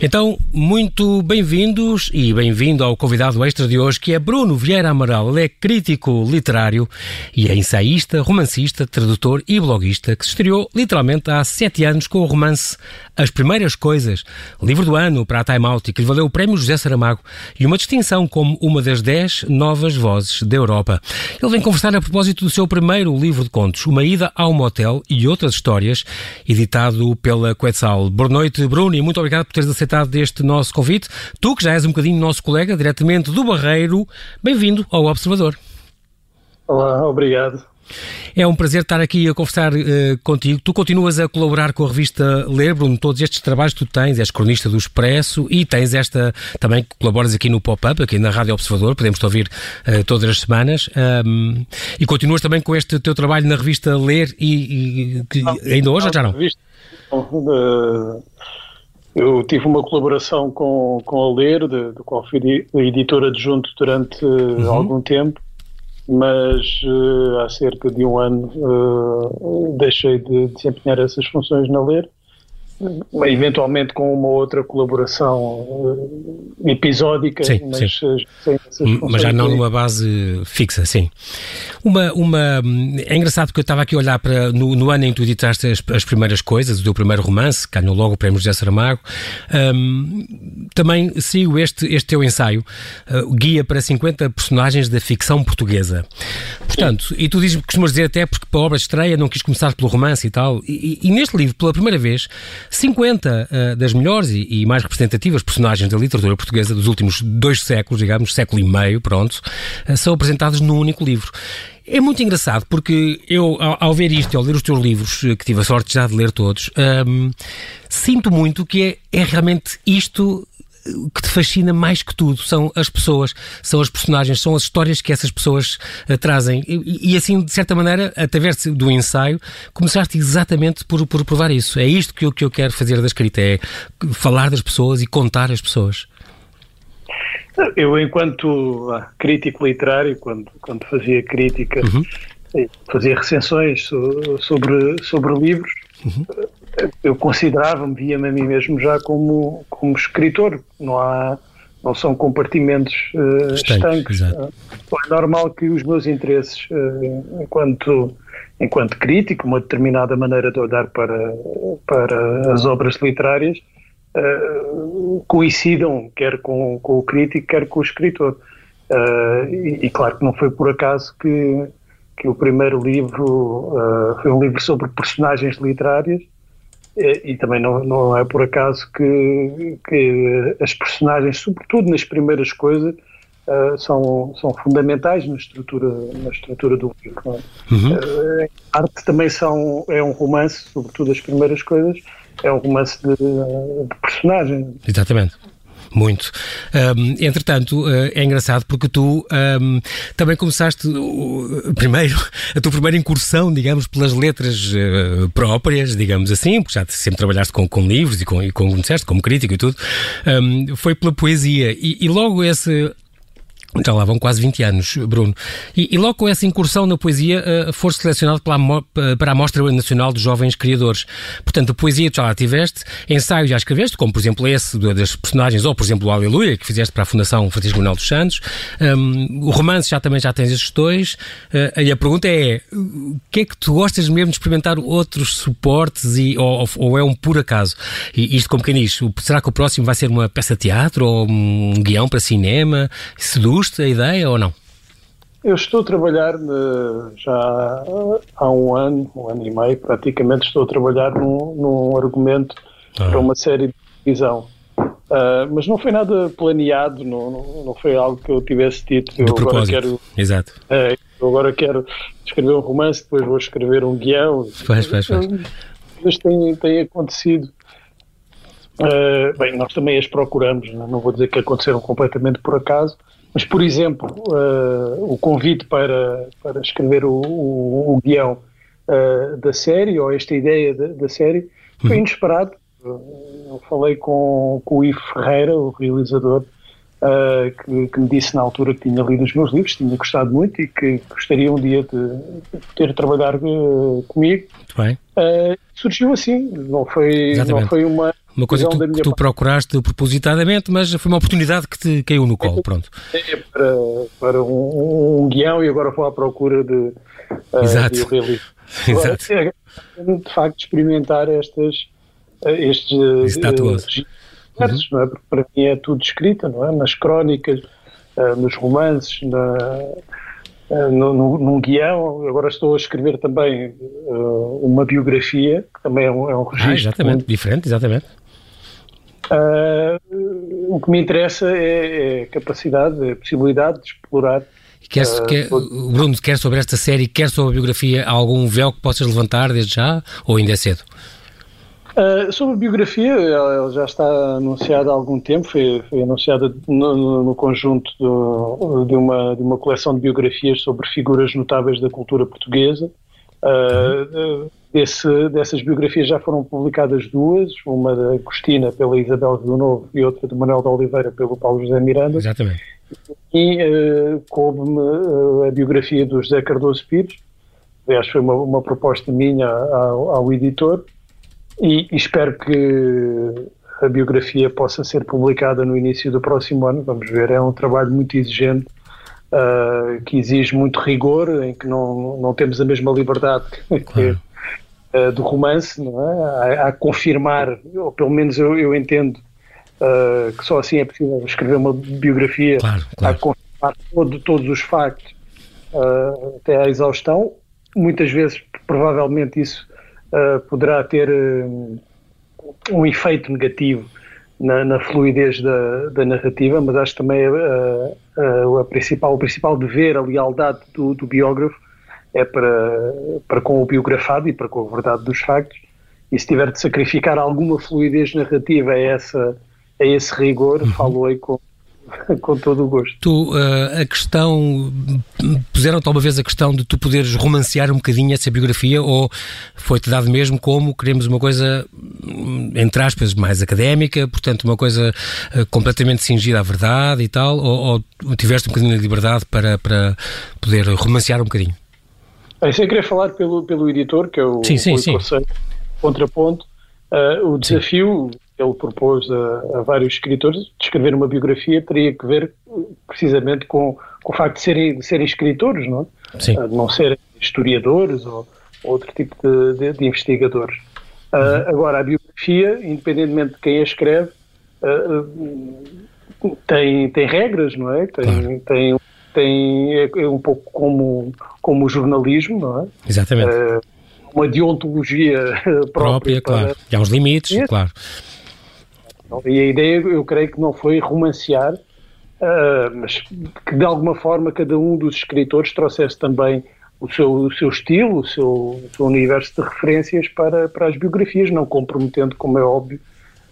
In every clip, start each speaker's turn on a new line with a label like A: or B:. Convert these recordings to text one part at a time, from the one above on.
A: Então, muito bem-vindos e bem-vindo ao convidado extra de hoje, que é Bruno Vieira Amaral. Ele é crítico literário e é ensaísta, romancista, tradutor e bloguista, que se estreou literalmente há sete anos com o romance As Primeiras Coisas, livro do ano para a Time Out que lhe valeu o prémio José Saramago e uma distinção como uma das dez novas vozes da Europa. Ele vem conversar a propósito do seu primeiro livro de contos, Uma Ida ao Motel e Outras Histórias, editado pela Quetzal. Boa noite, Bruno, e muito obrigado por teres aceitado aceitado deste nosso convite. Tu, que já és um bocadinho nosso colega, diretamente do Barreiro, bem-vindo ao Observador.
B: Olá, obrigado.
A: É um prazer estar aqui a conversar uh, contigo. Tu continuas a colaborar com a revista Ler, Bruno, todos estes trabalhos que tu tens, és cronista do Expresso e tens esta, também colaboras aqui no Pop-Up, aqui na Rádio Observador, podemos te ouvir uh, todas as semanas. Um, e continuas também com este teu trabalho na revista Ler e, e que não, ainda hoje não, já não? Revista,
B: uh, eu tive uma colaboração com, com a Ler, de, de qual fui editora adjunto durante uhum. algum tempo, mas uh, há cerca de um ano uh, deixei de desempenhar essas funções na Ler eventualmente com uma outra colaboração uh, episódica,
A: sim, mas, sim. Sem mas já não numa base fixa, sim. Uma, uma, é engraçado porque eu estava aqui a olhar para no, no ano em que tu editaste as, as, primeiras coisas, o teu primeiro romance, ganhou logo o prémio José Saramago, um, também sigo este, este teu ensaio, uh, Guia para 50 personagens da ficção portuguesa. Portanto, sim. e tu dizes, costumas dizer até porque para a obra de estreia não quis começar pelo romance e tal, e, e, e neste livro, pela primeira vez, 50 uh, eh, das melhores e, e, mais representativas personagens da literatura portuguesa dos últimos dois séculos, digamos, século e meio, pronto, uh, são apresentados num único livro. É muito engraçado porque eu, ao, ao, ver isto, ao ler os teus livros, eh, que tive a sorte já de ler todos, um, ehm, sinto muito que é, é realmente isto que te fascina mais que tudo são as pessoas, são as personagens, são as histórias que essas pessoas uh, trazem. E, e, assim, de certa maneira, através do ensaio, começaste exatamente por, por provar isso. É isto que eu, que eu quero fazer da escrita, é falar das pessoas e contar as pessoas.
B: Eu, enquanto ah, crítico literário, quando, quando fazia crítica, uhum. fazia recensões sobre, sobre livros, uhum eu considerava-me, via-me a mim mesmo já como, como escritor. Não há, não são compartimentos uh, estanques. Uh, é normal que os meus interesses, uh, enquanto, enquanto crítico, uma determinada maneira de olhar para, para as obras literárias, uh, coincidam quer com, com o crítico, quer com o escritor. E, e, claro que não foi por acaso que, que o primeiro livro foi um livro sobre personagens literárias e também não, não é por acaso que, que as personagens, sobretudo nas primeiras coisas, uh, são, são fundamentais na estrutura, na estrutura do livro. É? Uhum. Uh, arte também são, é um romance, sobretudo as primeiras coisas, é um romance de, de personagem.
A: Exatamente. Muito. Um, entretanto, uh, é engraçado porque tu um, também começaste uh, primeiro, a tua primeira incursão, digamos, pelas letras uh, próprias, digamos assim, porque já sempre trabalhaste com, com livros e com, e com, como disseste, como crítico e tudo, um, foi pela poesia. E, e logo esse já lá vão quase 20 anos, Bruno. E, e logo com essa incursão na poesia, uh, foste selecionado pela, para a Mostra Nacional dos Jovens Criadores. Portanto, a poesia tu já lá tiveste, ensaios já escreveste, como por exemplo esse das personagens, ou por exemplo o Aleluia, que fizeste para a Fundação Francisco Manuel dos Santos. Um, o romance já também já tens esses dois. Uh, e a pergunta é, o que é que tu gostas mesmo de experimentar outros suportes e, ou, ou é um por acaso? E isto como quem diz, será que o próximo vai ser uma peça de teatro ou um guião para cinema? Seduz custa a ideia ou não?
B: Eu estou a trabalhar eh, já há um ano, um ano e meio, praticamente, estou a trabalhar num, num argumento ah. para uma série de televisão. Uh, mas não foi nada planeado, não, não, não, foi algo que eu tivesse dito.
A: Eu agora quero. Exato.
B: Uh, eu agora quero escrever um romance, depois vou escrever um guião.
A: Faz, faz, faz.
B: Mas tem, tem acontecido. Uh, bem, nós também as procuramos, não, não vou dizer que aconteceram completamente por acaso, mas, por exemplo, uh, o convite para, para escrever o, o, o guião uh, da série, ou esta ideia da, da série, foi uhum. inesperado. Eu falei com, com o Ivo Ferreira, o realizador, uh, que, que, me disse na altura que tinha lido os meus livros, tinha gostado muito e que gostaria um dia de, de poder trabalhar comigo.
A: Muito bem.
B: surgiu assim, não foi, não foi uma
A: uma coisa que tu, que tu procuraste propositadamente, mas foi uma oportunidade que te caiu no colo, pronto.
B: É para, para um, um guião e agora vou à procura de, uh,
A: Exato.
B: de realismo.
A: Exato.
B: É, de facto, experimentar estas, eh, estes registros, uhum. é? porque para mim é tudo escrito, não é? Nas crónicas, uh, nos romances, na, uh, no, no, num guião. Agora estou a escrever também uh, uma biografia, que também é um, é um registro. Ah,
A: exatamente, muito... diferente, exatamente.
B: O que me interessa é, é, a capacidade, a possibilidade de explorar
A: Quer, uh, quer, Bruno, quer sobre esta série, quer sobre a biografia, algum véu que possas levantar desde já ou ainda é cedo?
B: Uh, sobre a biografia, ela já está anunciada há algum tempo, foi, foi anunciada no, no conjunto do, de, uma, de uma coleção de biografias sobre figuras notáveis da cultura portuguesa. Uh, desse, dessas biografias já foram publicadas duas, uma da Agostina pela Isabel do Novo e outra do Manuel de Oliveira pelo Paulo José Miranda.
A: Exatamente.
B: E uh, coube-me uh, a biografia do José Cardoso Pires, aliás foi uma, uma proposta minha ao, ao editor, e, e espero que a biografia possa ser publicada no início do próximo ano. Vamos ver, é um trabalho muito exigente, uh, que exige muito rigor, em que não, não temos a mesma liberdade que, claro. uh, do romance, não é? Há, há confirmar, ou pelo menos eu, eu entendo uh, que só assim é possível escrever uma biografia,
A: claro, claro.
B: a confirmar todo, todos os factos até à exaustão. Muitas vezes, provavelmente, isso poderá ter um efeito negativo na, na fluidez da, da, narrativa, mas acho também uh, a principal, o principal dever, a lealdade do, do, biógrafo é para, para com o biografado e para com a verdade dos factos. E se tiver de sacrificar alguma fluidez narrativa a, essa, a esse rigor, uhum. falo-ei com, Com todo o gosto.
A: Tu, uh, a questão, puseram-te alguma vez a questão de tu poderes romancear um bocadinho essa biografia ou foi-te dado mesmo como queremos uma coisa, entre aspas, mais académica, portanto uma coisa uh, completamente cingida à verdade e tal, ou, ou, tiveste um bocadinho de liberdade para, para poder romancear um bocadinho?
B: Bem, sem querer falar pelo, pelo editor, que é o,
A: sim, sim,
B: o
A: sim.
B: Contraponto, uh, o desafio... Sim ele propôs a, a, vários escritores de escrever uma biografia teria que ver precisamente com, com o facto de serem, de serem escritores, não
A: é? Sim.
B: De não serem historiadores ou, ou outro tipo de, de, de investigadores. Uhum. Uh, agora, a biografia, independentemente de quem a escreve, uh, tem, tem regras, não é? Tem,
A: claro.
B: tem, tem, é, é, um pouco como, como o jornalismo, não é?
A: Exatamente. Uh,
B: uma deontologia própria. própria
A: claro. E há uns limites, claro.
B: E a ideia, eu creio que não foi romancear, uh, mas que de alguma forma cada um dos escritores trouxesse também o seu, o seu estilo, o seu, o seu universo de referências para, para as biografias, não comprometendo, como é óbvio,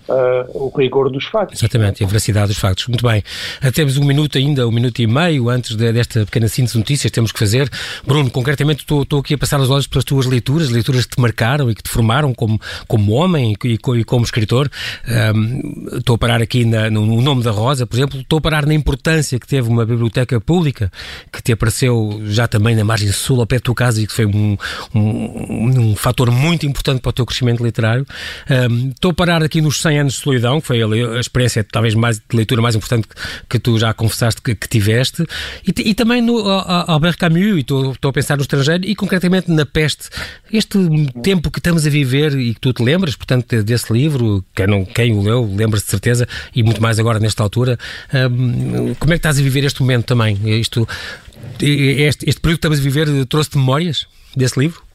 B: uh, o rigor dos factos.
A: Exatamente, a veracidade dos factos. Muito bem. Uh, temos um minuto ainda, um minuto e meio antes de, desta pequena síntese de notícias temos que fazer. Bruno, concretamente estou, aqui a passar os olhos pelas tuas leituras, leituras que te marcaram e que te formaram como, como homem e, e, como escritor. Um, estou a parar aqui na, no, no, nome da Rosa, por exemplo, estou a parar na importância que teve uma biblioteca pública que te apareceu já também na margem sul, ao pé da tua casa e que foi um, um, um fator muito importante para o teu crescimento literário. Um, estou a parar aqui nos 100 anos de solidão, que foi a, experiência talvez mais, de leitura mais importante que, tu já confessaste que, que tiveste, e, e, também no Albert Camus, e estou, estou a pensar no estrangeiro, e concretamente na peste. Este tempo que estamos a viver e que tu te lembras, portanto, desse livro, quem, não, quem o leu, lembras de certeza, e muito mais agora nesta altura, um, como é que estás a viver este momento também? Isto, este, este período que estamos a viver trouxe-te memórias desse livro?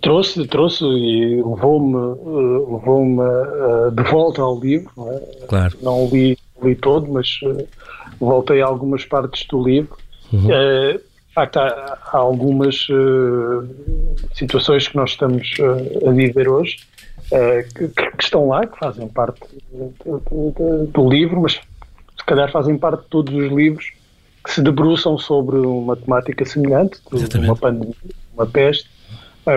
B: Trouxe, trouxe e levou-me uh, levou-me uh, de volta ao livro. Não, é?
A: claro.
B: não li, li todo, mas uh, voltei a algumas partes do livro. Uhum. de facto, há, há algumas situações que nós estamos a viver hoje que, que, estão lá, que fazem parte do livro, mas se calhar fazem parte de todos os livros que se debruçam sobre uma temática semelhante, uma pandemia, uma peste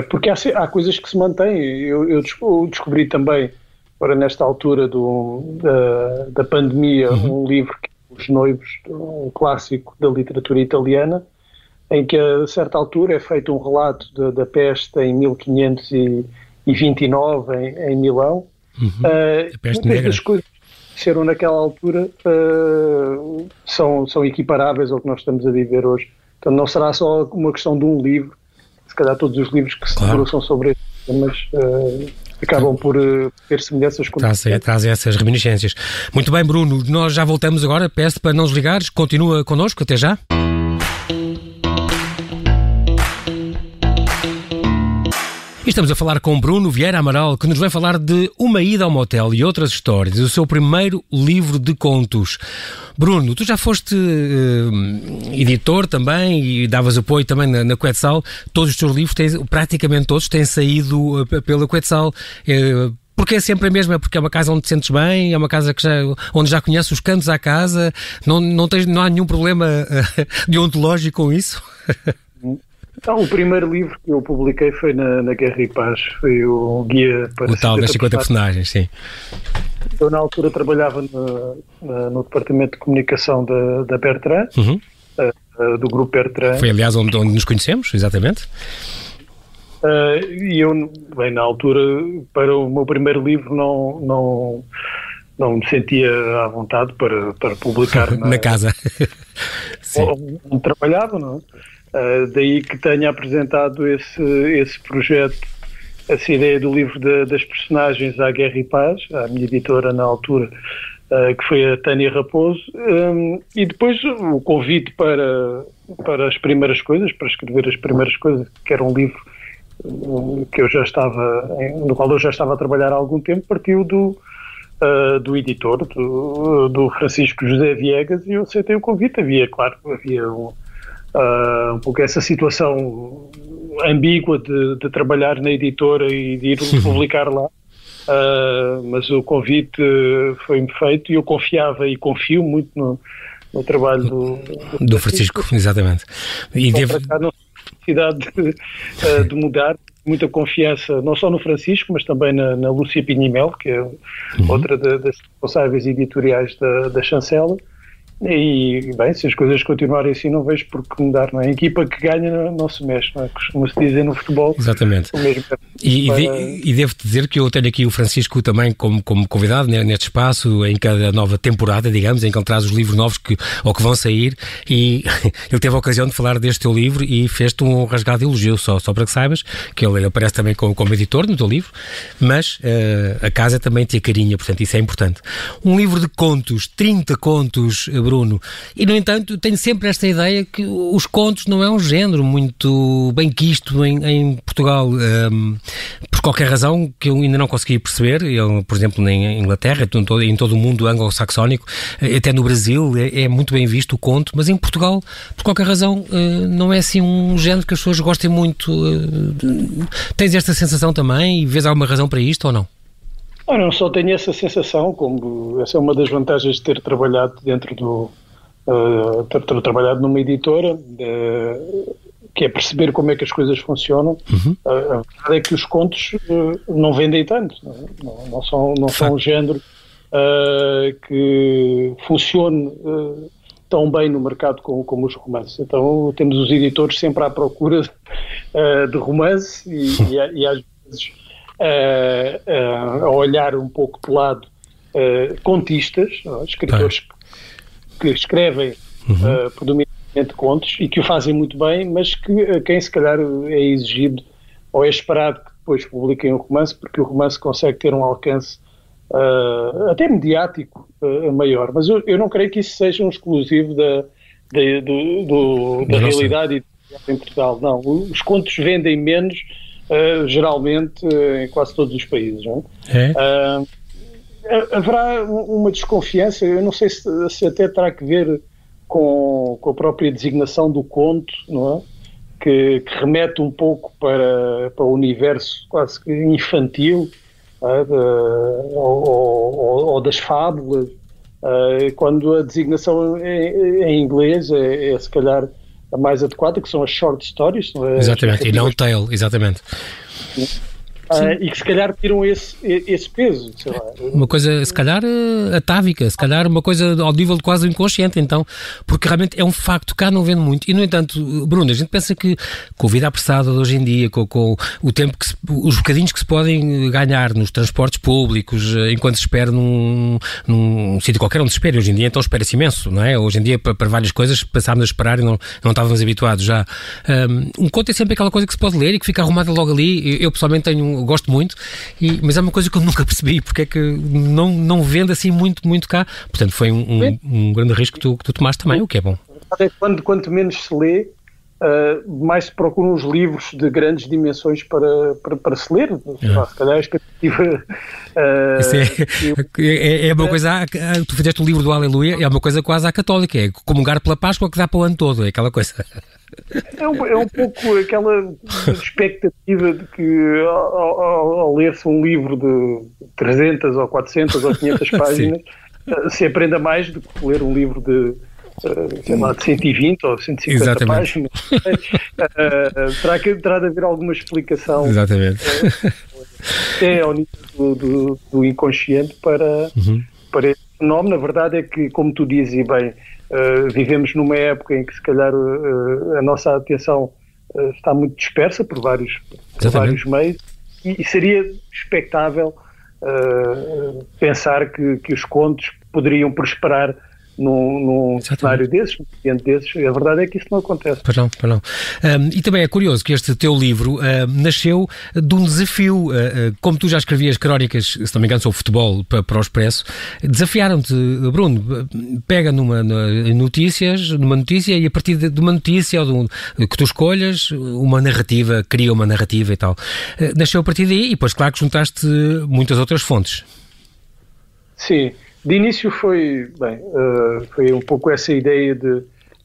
B: porque há, há, coisas que se mantêm. Eu, eu, descobri também, para nesta altura do, da, da pandemia, uhum. um livro que é Os Noivos, um clássico da literatura italiana, em que a certa altura é feito um relato da, da peste em 1529 em, em Milão,
A: Uhum. Uh, a peste negra.
B: das coisas que aconteceram naquela altura uh, são, são equiparáveis ao que nós estamos a viver hoje. Então não será só uma questão de um livro, calhar todos os livros que se claro. debruçam sobre estes temas uh, acabam por uh, ter semelhanças com
A: trazem, trazem essas reminiscências. Muito bem, Bruno, nós já voltamos agora. Peço para não desligares, continua connosco, até já. Estamos a falar com Bruno Vieira Amaral, que nos vai falar de Uma Ida ao Motel e outras histórias, o seu primeiro livro de contos. Bruno, tu já foste uh, editor também e davas apoio também na, na Quetzal. Todos os teus livros, têm, praticamente todos, têm saído uh, pela Quetzal. Uh, porque é sempre a mesma, é porque é uma casa onde te sentes bem, é uma casa que já, onde já conheces os cantos à casa, não, não, tens, não há nenhum problema uh, deontológico com isso?
B: Então, o primeiro livro que eu publiquei foi na, na Guerra e Paz, foi o Guia para
A: O tal das 50 personagens, sim.
B: Eu, na altura, trabalhava no, no Departamento de Comunicação da, da Bertrand, uhum. uh, do Grupo Bertrand.
A: Foi, aliás, onde, onde nos conhecemos, exatamente.
B: Uh, e eu, bem, na altura, para o meu primeiro livro, não, não, não me sentia à vontade para, para publicar
A: na, na casa.
B: onde, onde trabalhava, não é? Uh, daí que tenha apresentado esse, esse projeto, essa ideia do livro de, das personagens à Guerra e Paz, à minha editora na altura, uh, que foi a Tânia Raposo, um, e depois o convite para, para as primeiras coisas, para escrever as primeiras coisas, que era um livro que eu já estava, no qual eu já estava a trabalhar há algum tempo, partiu do, Uh, do editor, do, do, Francisco José Viegas, e eu aceitei o convite. Havia, claro, havia um, uh, um pouco essa situação ambígua de, de, trabalhar na editora e de ir publicar lá. Uh, mas o convite foi-me feito e eu confiava e confio muito no, no trabalho do,
A: do, do Francisco, exatamente.
B: E não necessidade de, uh, de, mudar, muita confiança não só no Francisco, mas também na, na Lúcia Pinimel, que é uhum. outra das responsáveis editoriais da, da Chancela. E, bem, se as coisas continuarem assim, não vejo por que mudar, não é? A equipa que ganha não se mexe, não é? Costuma-se dizer no futebol.
A: Exatamente. E, para... e, e devo dizer que eu tenho aqui o Francisco também como, como convidado neste espaço, em cada nova temporada, digamos, em que ele traz os livros novos que, ou que vão sair, e ele teve a ocasião de falar deste teu livro e fez-te um rasgado elogio, só, só para que saibas, que ele aparece também como, como editor no teu livro, mas uh, a casa também te carinha, portanto, isso é importante. Um livro de contos, 30 contos, Bruno. E, no entanto, tenho sempre esta ideia que os contos não é um género muito bem quisto em, em Portugal, um, por qualquer razão que eu ainda não consegui perceber. Eu, por exemplo, em Inglaterra, em todo, em todo o mundo anglo-saxónico, até no Brasil, é, é, muito bem visto o conto, mas em Portugal, por qualquer razão, uh, não é assim um género que as pessoas gostem muito. Uh, tens esta sensação também e vês alguma razão para isto ou não?
B: Eu não só tenho essa sensação, como essa é uma das vantagens de ter trabalhado dentro do. Uh, ter, ter, trabalhado numa editora, uh, que é perceber como é que as coisas funcionam. Uhum. Uh, a verdade é que os contos não vendem tanto, não, não são, não são um género que funcione tão bem no mercado como, como, os romances. Então temos os editores sempre à procura de romance e, e, e às vezes a olhar um pouco de lado contistas, escritores que, que, escrevem uhum. uh, predominantemente contos e que o fazem muito bem, mas que quem se calhar é exigido ou é esperado que depois publiquem o romance, porque o romance consegue ter um alcance uh, até mediático uh, maior. Mas eu, eu, não creio que isso seja um exclusivo da, da, do, do, da realidade em Portugal. Não, os contos vendem menos uh, geralmente uh, em quase todos os países. Não é? Uh, haverá uma desconfiança, eu não sei se, se, até terá que ver com, com a própria designação do conto, não é? Que, que, remete um pouco para, para o universo quase que infantil é? de, ou, ou, ou, das fábulas, uh, quando a designação em, em inglês é, é, se calhar a mais adequada, que são as short stories.
A: Não é? Exatamente, e não tail, exatamente.
B: Uh, e que se calhar tiram esse, esse peso,
A: Uma coisa, se calhar, eh, atávica, se calhar uma coisa ao nível de quase inconsciente, então, porque realmente é um facto, cá não vendo muito. E, no entanto, Bruno, a gente pensa que com a vida apressada de hoje em dia, com, com o tempo que se, os bocadinhos que se podem ganhar nos transportes públicos, eh, enquanto se espera num, num sítio qualquer onde se espera, hoje em dia então espera-se imenso, não é? Hoje em dia, para, para várias coisas, passávamos a esperar e não, não estávamos habituados já. Um, um conto é sempre aquela coisa que se pode ler e que fica arrumada logo ali. Eu, eu pessoalmente tenho gosto muito, e, mas é uma coisa que eu nunca percebi, porque é que não, não vende assim muito, muito cá. Portanto, foi um, um, um grande risco que tu, que tu tomaste também, o que é bom.
B: Quando, quanto menos se lê, uh, mais se procuram os livros de grandes dimensões para, para, para se ler. É. Se calhar a expectativa.
A: Uh, é, é, é, uma coisa. Tu fizeste o livro do Aleluia, é uma coisa quase à católica, é comungar pela Páscoa que dá para o ano todo, é aquela coisa.
B: É um, é um pouco aquela expectativa de que ao, ao, ao ler-se um livro de 300 ou 400 ou 500 páginas eh, se aprenda mais do que ler um livro de eh, sei lá, de 120 ou 150 Exatamente. páginas. uh, terá, que, terá de haver alguma explicação
A: Exatamente.
B: até ao nível do, do, do inconsciente para, uhum. para esse fenómeno. A verdade é que, como tu dizes e bem, Uh, vivemos numa época em que se calhar uh, a nossa atenção uh, está muito dispersa por vários, por vários meios e, e seria expectável pensar que, que os contos poderiam prosperar num, num cenário desses, num ambiente desses, a verdade é que isso não acontece.
A: Pois não, pois não. Um, e também é curioso que este teu livro uh, nasceu de um desafio. Uh, uh, como tu já escrevias crónicas, se não me engano, sobre futebol para, para o Expresso, desafiaram-te, Bruno, pega numa, numa, notícias, numa notícia e a partir de, de uma notícia ou de que tu escolhas, uma narrativa, cria uma narrativa e tal. nasceu a partir daí e depois, claro, que juntaste muitas outras fontes.
B: Sim. De início foi, bem, uh, foi um pouco essa ideia de,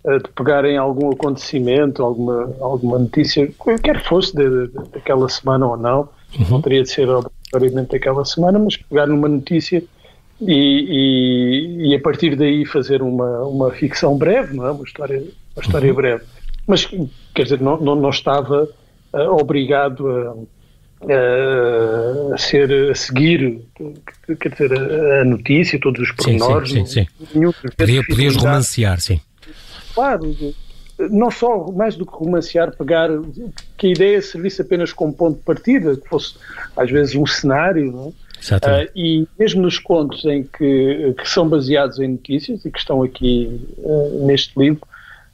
B: uh, de pegarem algum acontecimento, alguma, alguma notícia, quer fosse de, de, daquela semana ou não, uhum. não teria de ser obrigatoriamente daquela semana, mas pegar numa notícia e, e, e, a partir daí fazer uma, uma ficção breve, não é? uma história, uma história uhum. breve. Mas, quer dizer, não, não, não estava uh, obrigado a a ser a seguir quer dizer, a notícia, todos os pormenores.
A: Sim, sim, sim, sim. Podia, podias romancear, sim.
B: Claro, não só mais do que romancear, pegar que a ideia servisse apenas como ponto de partida, que fosse às vezes um cenário, não é? Uh, e mesmo nos contos em que, que, são baseados em notícias e que estão aqui uh, neste livro,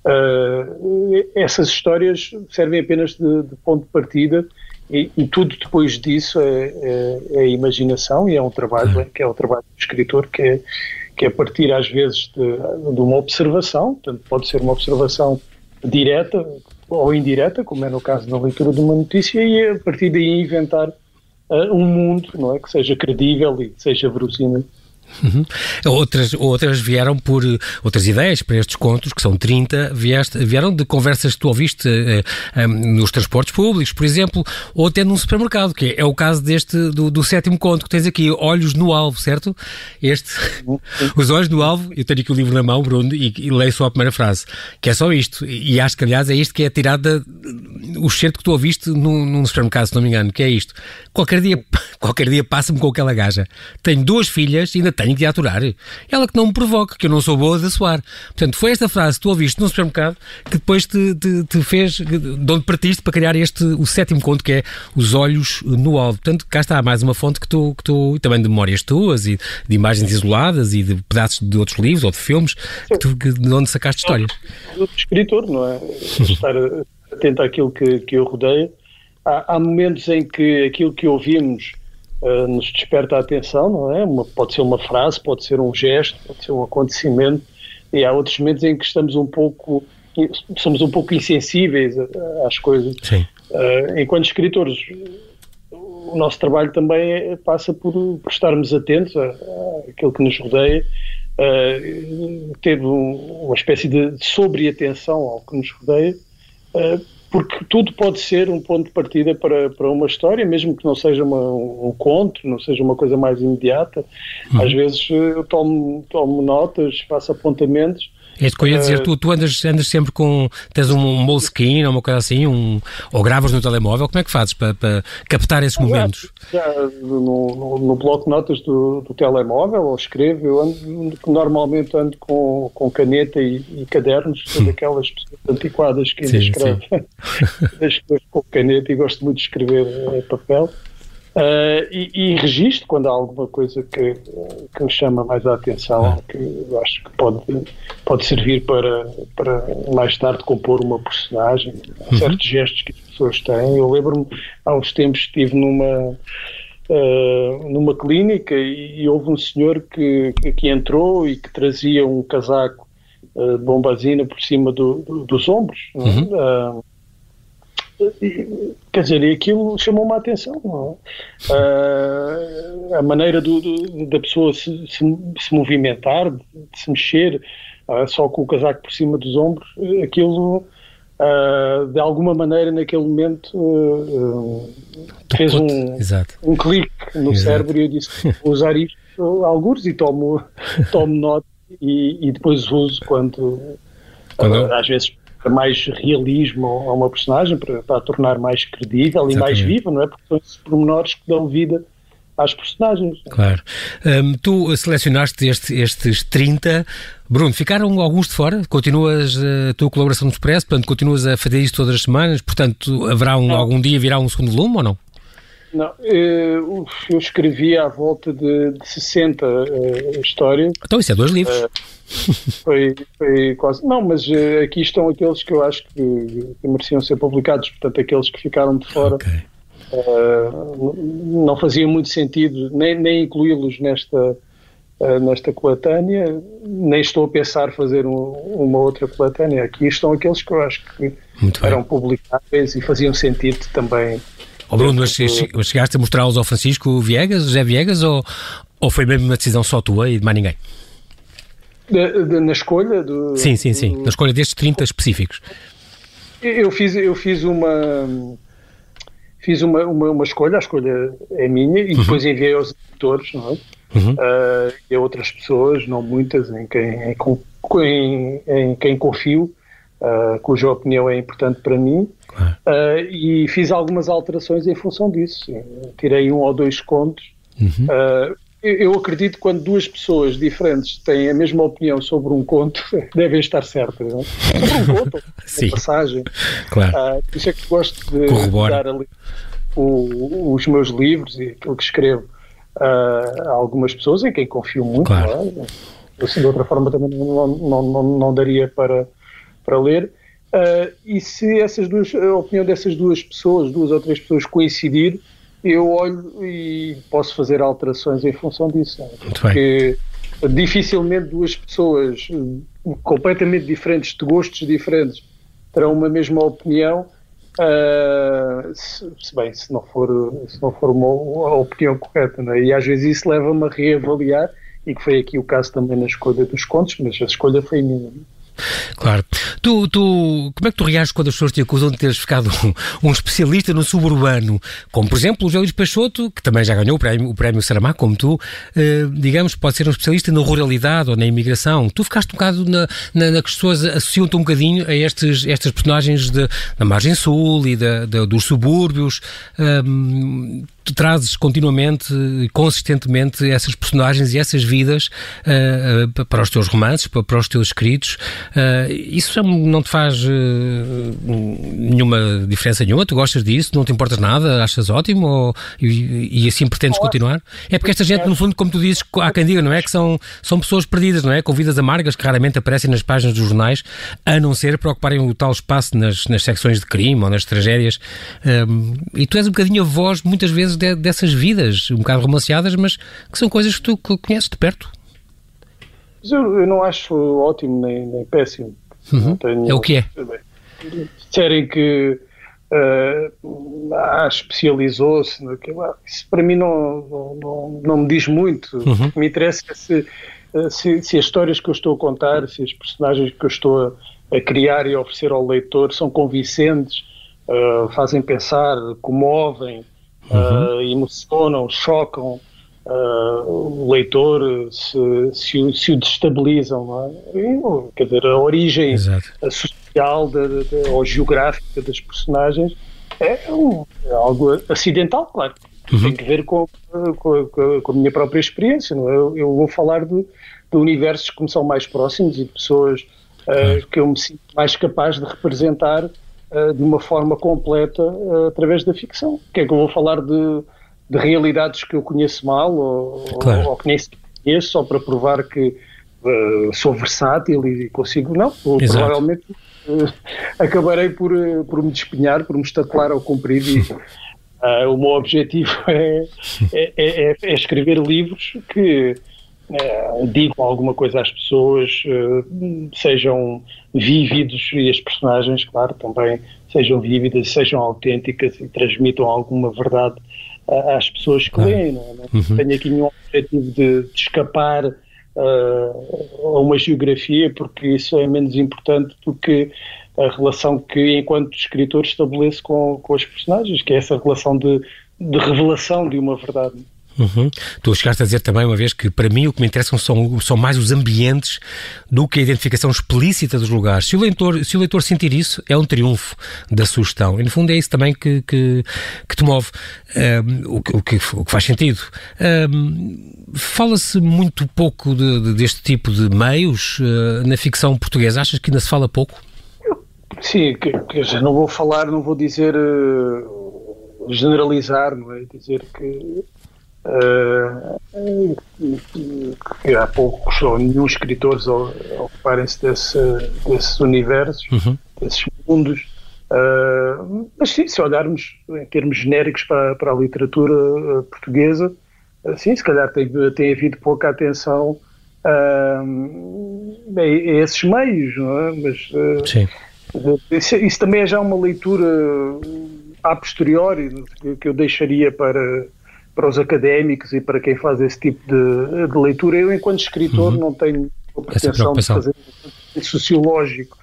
B: uh, essas histórias servem apenas de, de ponto de partida e, e, tudo depois disso é, é, é, a imaginação e é um trabalho que é o trabalho do escritor que é, que é partir às vezes de, de uma observação, portanto pode ser uma observação direta ou indireta, como é no caso da leitura de uma notícia, e a partir daí inventar uh, um mundo não é, que seja credível e que seja verossímil.
A: Uhum. Outras, outras vieram por outras ideias para estes contos, que são 30, vieste, vieram de conversas que tu ouviste eh, eh, nos transportes públicos, por exemplo, ou até num supermercado, que é, o caso deste do, do, sétimo conto que tens aqui, Olhos no Alvo, certo? Este, os olhos no alvo, eu tenho aqui o livro na mão, Bruno, e, e leio só a primeira frase, que é só isto, e acho que aliás é isto que é tirado o certo que tu ouviste num, num supermercado, se não me engano, que é isto. Qualquer dia, qualquer dia passa-me com aquela gaja. Tenho duas filhas e ainda tenho que aturar. Ela que não me provoca, que eu não sou boa de soar. Portanto, foi esta frase que tu ouviste no supermercado que depois te, te, te fez, de onde partiste para criar este, o sétimo conto, que é Os Olhos no Alvo. Portanto, cá está mais uma fonte que tu, que tu também de memórias tuas e de imagens isoladas e de pedaços de outros livros ou de filmes, que tu, que, de onde sacaste histórias.
B: Escritor, não é? Estar atento àquilo que, que eu rodeio. Há, há momentos em que aquilo que ouvimos uh, nos desperta a atenção, não é? Uma, pode ser uma frase, pode ser um gesto, pode ser um acontecimento, e há outros momentos em que estamos um pouco somos um pouco insensíveis às coisas.
A: Sim.
B: Uh, enquanto escritores, o nosso trabalho também é, passa por, por estarmos atentos àquilo que nos rodeia, uh, ter um, uma espécie de sobre-atenção ao que nos rodeia, uh, porque tudo pode ser um ponto de partida para, para uma história, mesmo que não seja uma, um conto, não seja uma coisa mais imediata. Uhum. Às vezes eu tomo, tomo notas, faço apontamentos
A: É isso que eu ia dizer, uh, tu, tu andas, andas sempre com, tens um, um Moleskine ou uma coisa assim, um, ou gravas no telemóvel, como é que fazes para, para captar esses momentos?
B: Já, no, no, no, bloco de notas do, do telemóvel, ou escrevo, eu ando, normalmente ando com, com caneta e, e cadernos, hum. daquelas pessoas antiquadas que ainda escrevem com caneta e gosto muito de escrever em papel. Uh, e, e registro quando há alguma coisa que, que me chama mais a atenção, ah. que eu acho que pode, pode servir para, para mais tarde compor uma personagem, uhum. certos gestos que as pessoas têm. Eu lembro-me, há uns tempos estive numa, uh, numa clínica e, e, houve um senhor que, que entrou e que trazia um casaco uh, de bombazina por cima do, do, dos ombros. É? Uhum. Uh, Quer dizer, e aquilo chamou-me a atenção. Uh, a maneira do, do, da pessoa se, se, se, movimentar, de se mexer, uh, só com o casaco por cima dos ombros, aquilo, uh, de alguma maneira, naquele momento, fez um, um clique no Exato. cérebro e eu disse: vou usar isto alguns e tomo, tomo nota e, e depois uso quando. quando... às vezes mais realismo a uma personagem, para, para a tornar mais credível Exatamente. e mais viva, não é? Porque são esses pormenores que dão vida às personagens.
A: Claro. Um, tu selecionaste este, estes 30. Bruno, ficaram alguns de fora? Continuas a tua colaboração no Expresso? Portanto, continuas a fazer isto todas as semanas? Portanto, haverá um, algum dia virá um segundo volume ou não?
B: Não, eu, eu escrevi à volta de, de 60 uh, histórias.
A: Então isso é dois livros. Uh,
B: foi, foi quase. Não, mas uh, aqui estão aqueles que eu acho que, que, mereciam ser publicados, portanto, aqueles que ficaram de fora. Okay. não fazia muito sentido nem, nem incluí-los nesta, nesta coletânea, nem estou a pensar fazer um, uma outra coletânea. Aqui estão aqueles que eu acho que eram publicáveis e faziam sentido também
A: Oh, Bruno, mas chegaste a mostrá-los ao Francisco Viegas, José Viegas, ou, ou foi mesmo uma decisão só tua e de mais ninguém?
B: De, de, na escolha? Do,
A: sim, sim, sim. Do... Na escolha destes 30 específicos.
B: Eu fiz, eu fiz uma fiz uma, uma, uma, escolha, a escolha é minha, e uhum. depois enviei aos editores, não é? Uhum. Uh, e a outras pessoas, não muitas, em quem, em, em quem confio, uh, cuja opinião é importante para mim, Uh, e fiz algumas alterações em função disso. Tirei um ou dois contos. Uhum. Uh, eu acredito que quando duas pessoas diferentes têm a mesma opinião sobre um conto, devem estar certas. Não? É? Sobre um conto, uma passagem. Claro. Por isso é que gosto de, dar ali o, os meus livros e aquilo que escrevo a algumas pessoas em quem confio muito. Claro. Não é? Assim, de outra forma também não, não, não, não daria para, para ler. Uh, e se essas duas, a opinião dessas duas pessoas, duas ou três pessoas coincidir, eu olho e posso fazer alterações em função disso. Muito Porque dificilmente duas pessoas completamente diferentes, de gostos diferentes, terão uma mesma opinião. Uh, se, se, bem, se não for, se não for uma, a opinião correta, é? e às vezes isso leva-me a reavaliar, e que foi aqui o caso também na escolha dos contos, mas a escolha foi minha.
A: Claro. Tu, tu, como é que tu reages quando as pessoas te acusam de teres ficado um, um especialista no suburbano? Como, por exemplo, o José Luís Peixoto, que também já ganhou o prémio, o prémio como tu, eh, digamos, pode ser um especialista na ruralidade ou na imigração. Tu ficaste um bocado na, na, na que as pessoas associam-te um bocadinho a estes, estas personagens de, da margem sul e da, da dos subúrbios. Um, tu trazes continuamente consistentemente essas personagens e essas vidas uh, uh, para os teus romances, para, para os teus escritos. Uh, isso não te faz nenhuma diferença nenhuma? Tu gostas disso? Não te importas nada? Achas ótimo? Ou, e, e, assim pretendes continuar? É porque esta gente, no fundo, como tu dizes, há quem diga, não é? Que são, são pessoas perdidas, não é? Com vidas amargas que raramente aparecem nas páginas dos jornais, a não ser para ocuparem o tal espaço nas, nas secções de crime ou nas tragédias. e tu és um bocadinho a voz, muitas vezes, de, dessas vidas um bocado romanceadas, mas que são coisas que tu conheces de perto.
B: Eu, eu não acho ótimo nem, nem péssimo.
A: Uhum. Tenho, é o que é.
B: Disserem que uh, ah, especializou-se naquilo, isso para mim não, não, não, não me diz muito. Uhum. O que me interessa é se, se, se, as histórias que eu estou a contar, se as personagens que eu estou a, a criar e a oferecer ao leitor são convincentes, uh, fazem pensar, comovem, uhum. uh, emocionam, chocam, uh, o leitor, se, se, o, se o destabilizam, é? quer dizer, a origem a social ou geográfica das personagens é, um, é algo acidental, claro. Uhum. Tem que ver com, com, com, a minha própria experiência. Não é? eu, eu vou falar de, de universos que me são mais próximos e de pessoas uh, que eu me sinto mais capaz de representar uh, de uma forma completa uh, através da ficção. Que é que eu vou falar de, de realidades que eu conheço mal ou, claro. ou, nem conheço só para provar que sou versátil e consigo. Não, provavelmente acabarei por, por me despenhar, por me estatelar ao comprido e. Uh, o meu objetivo é, é, é, é, escrever livros que uh, digam alguma coisa às pessoas, uh, sejam vívidos e as personagens, claro, também sejam vívidas, sejam autênticas e transmitam alguma verdade às pessoas que leem. Não, não uhum. tenho aqui nenhum objetivo de, de escapar a uma geografia, porque isso é menos importante do que a relação que, enquanto escritor, estabeleço com, com os personagens, que é essa relação de, de revelação de uma verdade.
A: Uhum. Tu chegaste a dizer também uma vez que para mim o que me interessam são, são mais os ambientes do que a identificação explícita dos lugares. Se o leitor, se o leitor sentir isso, é um triunfo da sugestão. E no fundo é isso também que, que, que te move, um, o, que, o, que, o que faz sentido. Um, Fala-se muito pouco de, de, deste tipo de meios uh, na ficção portuguesa. Achas que ainda se fala pouco?
B: Sim, não vou falar, não vou dizer uh, generalizar, não é? Dizer que, uh, que há pouco só nenhum escritores ocuparem-se desse, desses universos, uhum. desses mundos. Uh, mas sim, se olharmos em termos genéricos para, para a literatura portuguesa, sim, se calhar tem, tem havido pouca atenção a, a esses meios, não é? Mas, isso, isso, também é já uma leitura a posteriori que eu deixaria para, para os académicos e para quem faz esse tipo de, de leitura. Eu, enquanto escritor, uhum. não tenho a pretensão de fazer sociológico.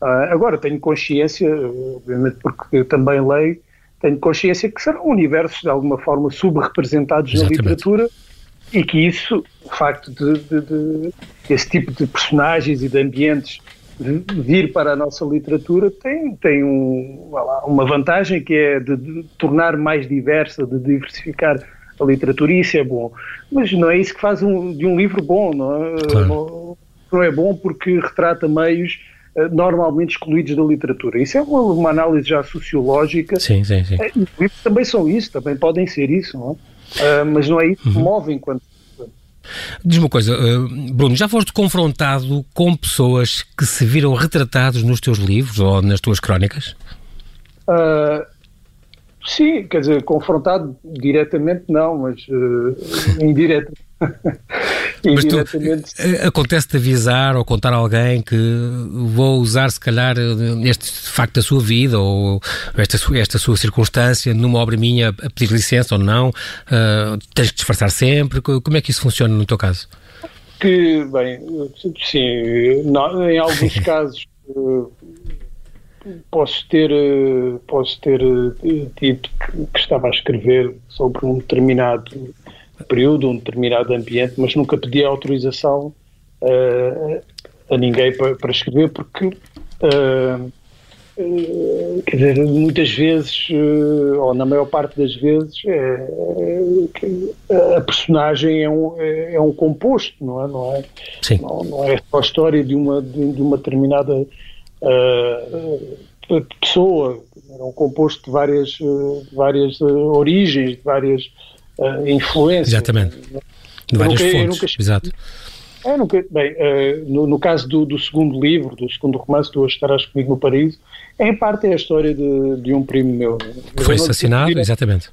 B: Uh, agora, tenho consciência, obviamente porque também leio, tenho consciência que serão universos de alguma forma subrepresentados na literatura e que isso, o facto de, de, de, esse tipo de personagens e de ambientes vir para a nossa literatura tem, tem um, uma vantagem que é de, de, tornar mais diversa, de diversificar a literatura, e isso é bom. Mas não é isso que faz um, de um livro bom, não é? Claro. Não é bom porque retrata meios eh, normalmente excluídos da literatura. Isso é uma, uma análise já sociológica.
A: Sim, sim, sim.
B: Eh, os livros também são isso, também podem ser isso, não é? Uh, mas não é isso que uhum. move enquanto
A: Diz uma coisa, Bruno, já foste confrontado com pessoas que se viram retratados nos teus livros ou nas tuas crónicas?
B: Uh, sim, quer dizer, confrontado diretamente não, mas uh, indireto.
A: Mas tu, eh, acontece-te avisar ou contar a alguém que vou usar, se calhar, este facto da sua vida ou esta, esta sua circunstância numa obra minha a pedir licença ou não? Uh, tens que disfarçar sempre? Como é que isso funciona no teu caso?
B: Que, bem, sim, não, em alguns casos posso ter, posso ter dito que, que estava a escrever sobre um determinado período, um determinado ambiente, mas nunca pedi autorização uh, a ninguém para, para escrever, porque, uh, uh, quer dizer, muitas vezes, ou na maior parte das vezes, a personagem é um, é, é, um composto, não é? Não é. Não, não é só a história de uma, de, de uma determinada pessoa, é um composto de várias, várias origens, de várias uh, influência.
A: Exatamente. De várias nunca, fontes, nunca, exato.
B: É, nunca, bem, uh, no, no, caso do, do, segundo livro, do segundo romance, Tu Estarás Comigo no Paraíso, em parte é a história de, de um primo meu.
A: Que foi assassinado, exatamente.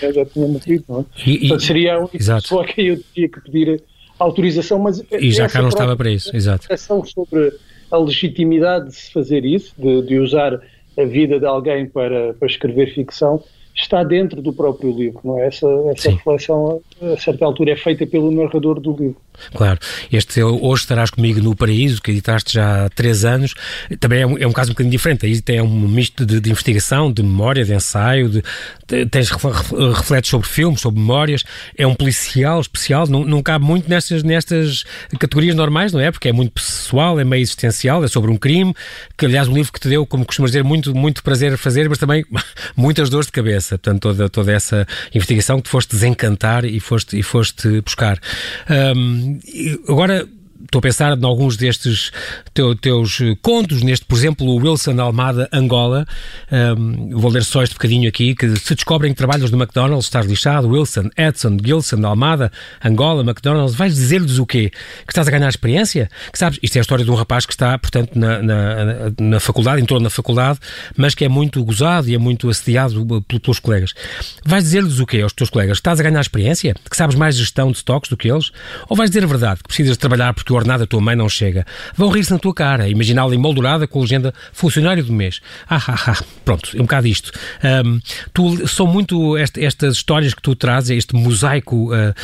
B: Eu já tinha morrido, não é? E, Portanto, seria a única exato. pessoa a quem eu tinha que pedir autorização, mas...
A: E já cá não estava para isso, exato.
B: sobre a legitimidade de se fazer isso, de, de usar a vida de alguém para, para escrever ficção, está dentro do próprio livro, não é? Essa, essa reflexão, a certa altura, é feita pelo narrador do livro.
A: Claro. Este Hoje Estarás Comigo no Paraíso, que editaste já há três anos, também é um, é um caso um bocadinho diferente. Aí tem um misto de, de investigação, de memória, de ensaio, de, de, tens refletes sobre filmes, sobre memórias. É um policial especial, não, não cabe muito nestas, nestas categorias normais, não é? Porque é muito pessoal, é meio existencial, é sobre um crime, que aliás um livro que te deu, como costumas dizer, muito, muito prazer a fazer, mas também muitas dores de cabeça. Portanto, toda, toda essa investigação que te foste desencantar e foste, e foste buscar. Um, agora estou a pensar em alguns destes teu, teus contos, neste, por exemplo, o Wilson Almada Angola. Um, vou ler só este bocadinho aqui, que se descobrem trabalhos no McDonald's, estás lixado, Wilson, Edson, Gilson, Almada, Angola, McDonald's, vais dizer-lhes o quê? Que estás a ganhar experiência? Que sabes, isto é a história de um rapaz que está, portanto, na, na, na faculdade, entrou na faculdade, mas que é muito gozado e é muito assediado pelos colegas. Vais dizer-lhes o quê aos teus colegas? Que estás a ganhar experiência? Que sabes mais gestão de stocks do que eles? Ou vais dizer a verdade, que precisas trabalhar porque o ordenado da tua mãe não chega. Vão rir-se na tua cara, imaginá-la emoldurada com a legenda funcionário do mês. Ah, ah, ah. Pronto, é um bocado isto. Um, tu, são muito este, estas histórias que tu trazes, este mosaico uh,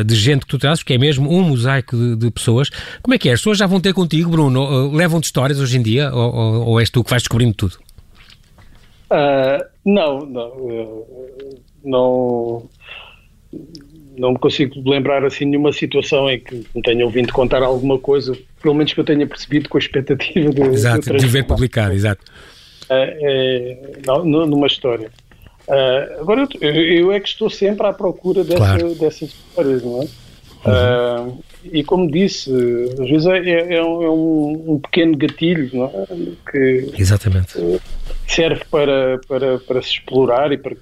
A: uh, de gente que tu trazes, que é mesmo um mosaico de, de, pessoas. Como é que é? As pessoas já vão ter contigo, Bruno? Uh, Levam-te histórias hoje em dia ou, ou, ou, és tu que vais descobrindo tudo?
B: não, não. não não me consigo lembrar assim nenhuma situação em que me tenham vindo contar alguma coisa, pelo menos que eu tenha percebido com a expectativa de,
A: exato, de, ver publicado, exato.
B: É, é, numa história. Uh, agora eu, eu, é que estou sempre à procura dessa, claro. dessas histórias, não é? Uhum. Uh, e como disse, às vezes é, é, é um, um, pequeno gatilho é? que
A: Exatamente.
B: serve para, para, para se explorar e para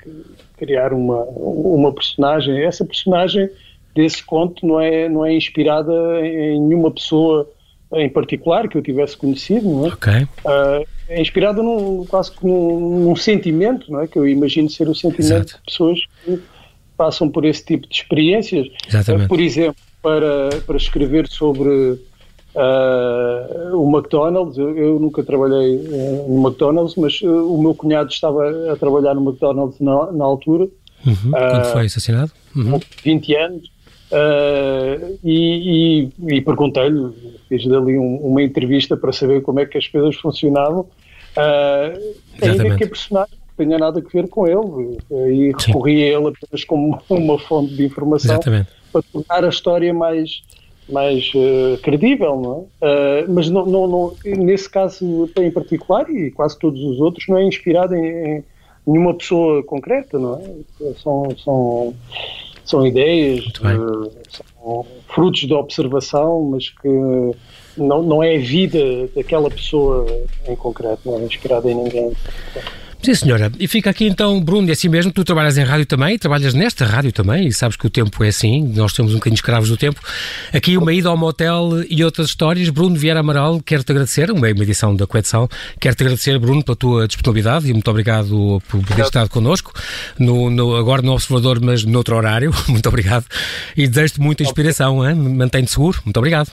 B: criar uma, uma personagem. Essa personagem desse conto não é, não é inspirada em nenhuma pessoa em particular que eu tivesse conhecido, não é?
A: Okay.
B: Uh, é inspirada num, quase que num, num, sentimento, não é? Que eu imagino ser o sentimento Exato. de pessoas que passam por esse tipo de experiências.
A: Exatamente. Uh,
B: por exemplo, para, para escrever sobre uh, o McDonald's, eu, eu nunca trabalhei no McDonald's, mas o meu cunhado estava a trabalhar no McDonald's na, na altura.
A: Uhum. Quando foi assassinado?
B: Uhum. 20 anos. Uh, e, e, e perguntei-lhe, fiz dali um, uma entrevista para saber como é que as coisas funcionavam, uh, ainda que a personagem não tenha nada a ver com ele, e recorri a ele apenas como uma fonte de informação
A: Exatamente.
B: Para tornar a história mais, mais uh, credível, não é? mas não, não, não, nesse caso em particular, e quase todos os outros, não é inspirado em, em nenhuma pessoa concreta, não é? São, são são ideias, uh, são frutos de observação, mas que não, não é a vida daquela pessoa em concreto, não é inspirada em ninguém.
A: Sim, senhora. E fica aqui então, Bruno, é assim mesmo, tu trabalhas em rádio também, trabalhas nesta rádio também, e sabes que o tempo é assim, nós temos um bocadinho escravos do tempo. Aqui uma ida ao motel e outras histórias. Bruno Vieira Amaral, quero-te agradecer, uma edição da Coetzal, quero-te agradecer, Bruno, pela tua disponibilidade e muito obrigado por ter estado connosco, no, no, agora no Observador, mas noutro horário. Muito obrigado. E desejo-te muita inspiração, mantém-te seguro. Muito obrigado.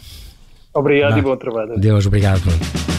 B: Obrigado e bom trabalho.
A: Deus, obrigado, Bruno.